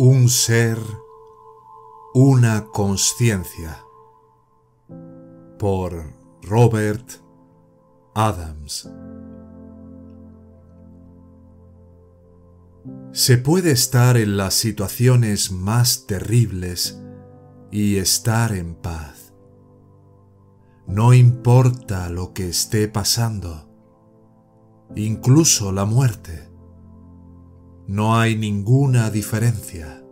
Un ser, una conciencia. Por Robert Adams. Se puede estar en las situaciones más terribles y estar en paz. No importa lo que esté pasando, incluso la muerte no hay ninguna diferencia.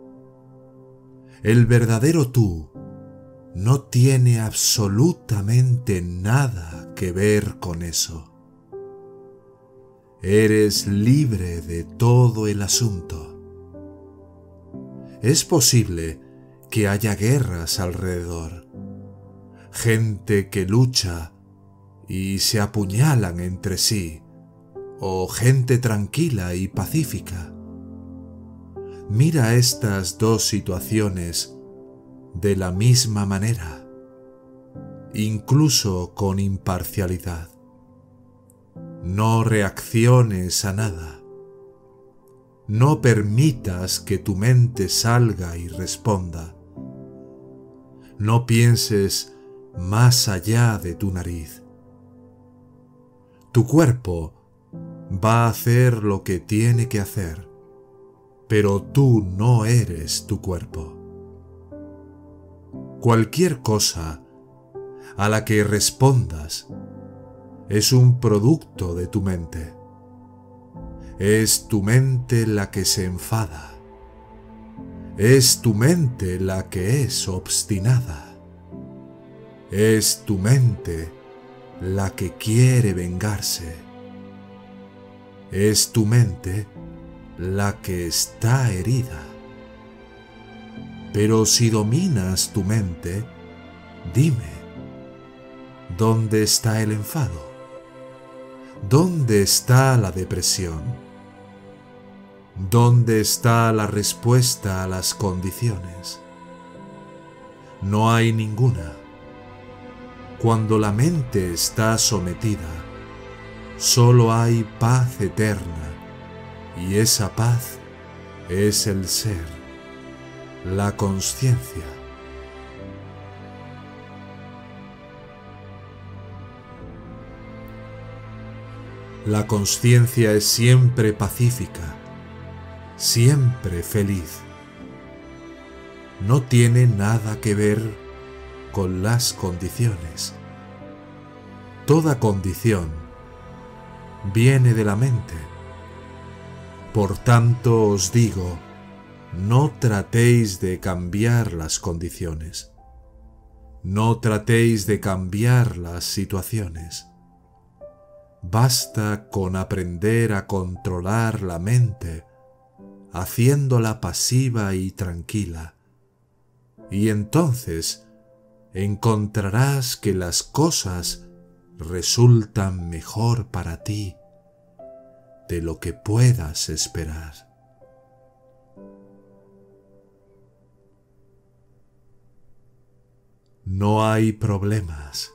El verdadero tú no tiene absolutamente nada que ver con eso. Eres libre de todo el asunto. Es posible que haya guerras alrededor, gente que lucha y se apuñalan entre sí, o gente tranquila y pacífica. Mira estas dos situaciones de la misma manera, incluso con imparcialidad. No reacciones a nada. No permitas que tu mente salga y responda. No pienses más allá de tu nariz. Tu cuerpo va a hacer lo que tiene que hacer pero tú no eres tu cuerpo. Cualquier cosa a la que respondas es un producto de tu mente. Es tu mente la que se enfada. Es tu mente la que es obstinada. Es tu mente la que quiere vengarse. Es tu mente la que está herida. Pero si dominas tu mente, dime, ¿dónde está el enfado? ¿Dónde está la depresión? ¿Dónde está la respuesta a las condiciones? No hay ninguna. Cuando la mente está sometida, solo hay paz eterna y esa paz es el ser, la conciencia. La conciencia es siempre pacífica, siempre feliz. No tiene nada que ver con las condiciones. Toda condición viene de la mente por tanto os digo, no tratéis de cambiar las condiciones. No tratéis de cambiar las situaciones. Basta con aprender a controlar la mente, haciéndola pasiva y tranquila. Y entonces encontrarás que las cosas resultan mejor para ti de lo que puedas esperar. No hay problemas.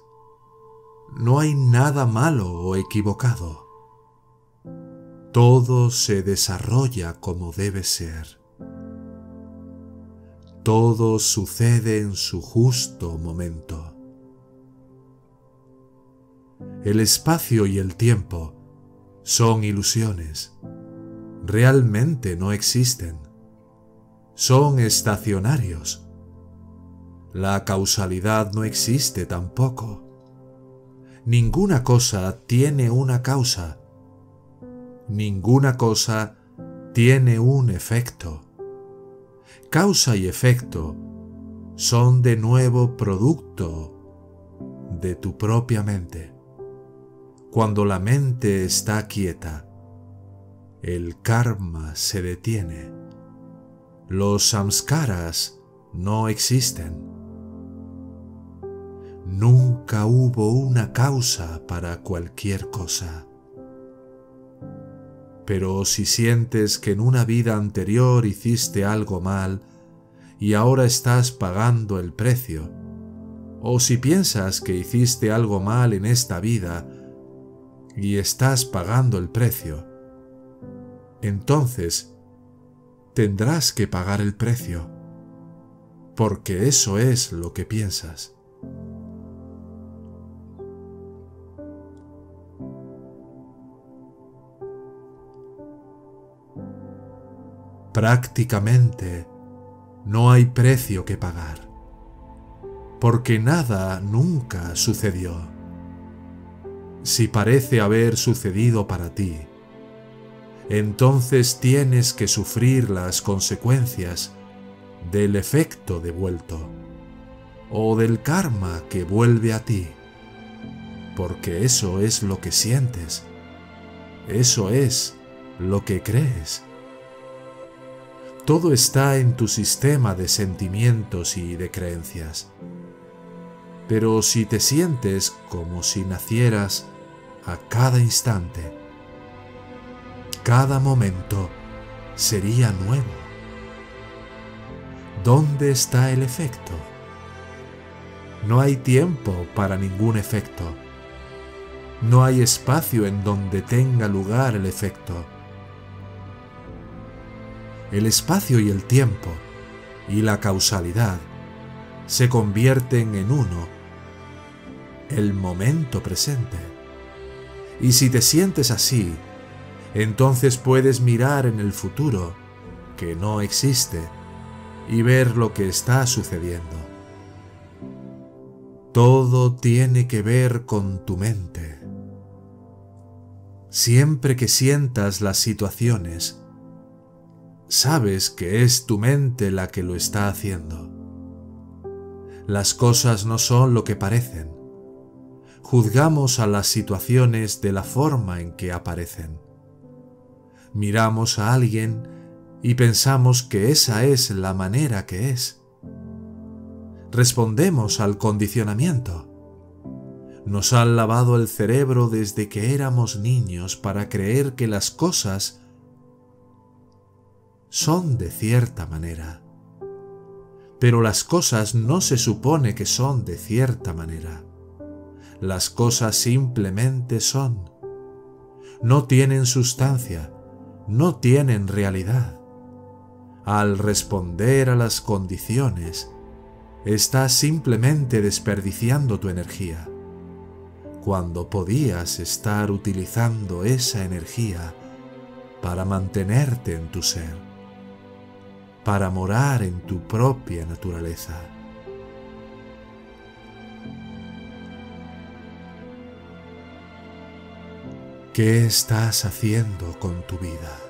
No hay nada malo o equivocado. Todo se desarrolla como debe ser. Todo sucede en su justo momento. El espacio y el tiempo son ilusiones. Realmente no existen. Son estacionarios. La causalidad no existe tampoco. Ninguna cosa tiene una causa. Ninguna cosa tiene un efecto. Causa y efecto son de nuevo producto de tu propia mente cuando la mente está quieta, el karma se detiene. Los samskaras no existen. Nunca hubo una causa para cualquier cosa. Pero si sientes que en una vida anterior hiciste algo mal y ahora estás pagando el precio, o si piensas que hiciste algo mal en esta vida y estás pagando el precio, entonces tendrás que pagar el precio, porque eso es lo que piensas. Prácticamente no hay precio que pagar, porque nada nunca sucedió. Si parece haber sucedido para ti, entonces tienes que sufrir las consecuencias del efecto devuelto o del karma que vuelve a ti, porque eso es lo que sientes, eso es lo que crees. Todo está en tu sistema de sentimientos y de creencias. Pero si te sientes como si nacieras a cada instante, cada momento sería nuevo. ¿Dónde está el efecto? No hay tiempo para ningún efecto. No hay espacio en donde tenga lugar el efecto el espacio y el tiempo y la causalidad se convierten en uno, el momento presente. Y si te sientes así, entonces puedes mirar en el futuro, que no existe, y ver lo que está sucediendo. Todo tiene que ver con tu mente. Siempre que sientas las situaciones, sabes que es tu mente la que lo está haciendo. Las cosas no son lo que parecen. Juzgamos a las situaciones de la forma en que aparecen. Miramos a alguien y pensamos que esa es la manera que es. Respondemos al condicionamiento. Nos han lavado el cerebro desde que éramos niños para creer que las cosas son de cierta manera. Pero las cosas no se supone que son de cierta manera. Las cosas simplemente son. No tienen sustancia, no tienen realidad. Al responder a las condiciones, estás simplemente desperdiciando tu energía, cuando podías estar utilizando esa energía para mantenerte en tu ser para morar en tu propia naturaleza. ¿Qué estás haciendo con tu vida?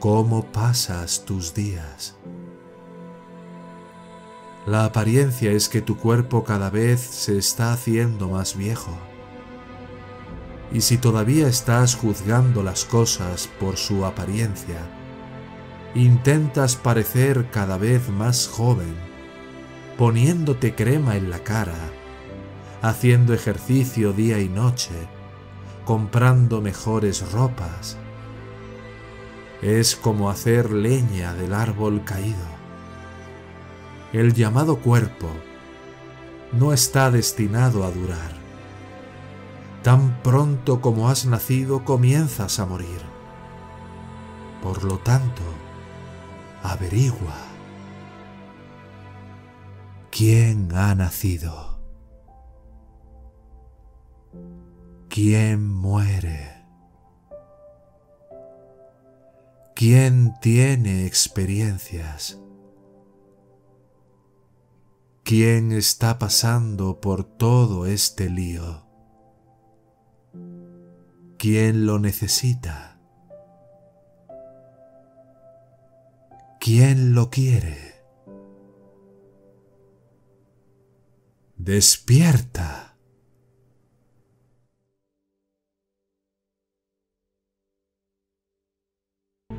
¿Cómo pasas tus días? La apariencia es que tu cuerpo cada vez se está haciendo más viejo. Y si todavía estás juzgando las cosas por su apariencia, intentas parecer cada vez más joven, poniéndote crema en la cara, haciendo ejercicio día y noche, comprando mejores ropas. Es como hacer leña del árbol caído. El llamado cuerpo no está destinado a durar. Tan pronto como has nacido comienzas a morir. Por lo tanto, averigua quién ha nacido, quién muere, quién tiene experiencias, quién está pasando por todo este lío, quién lo necesita. ¿Quién lo quiere? Despierta.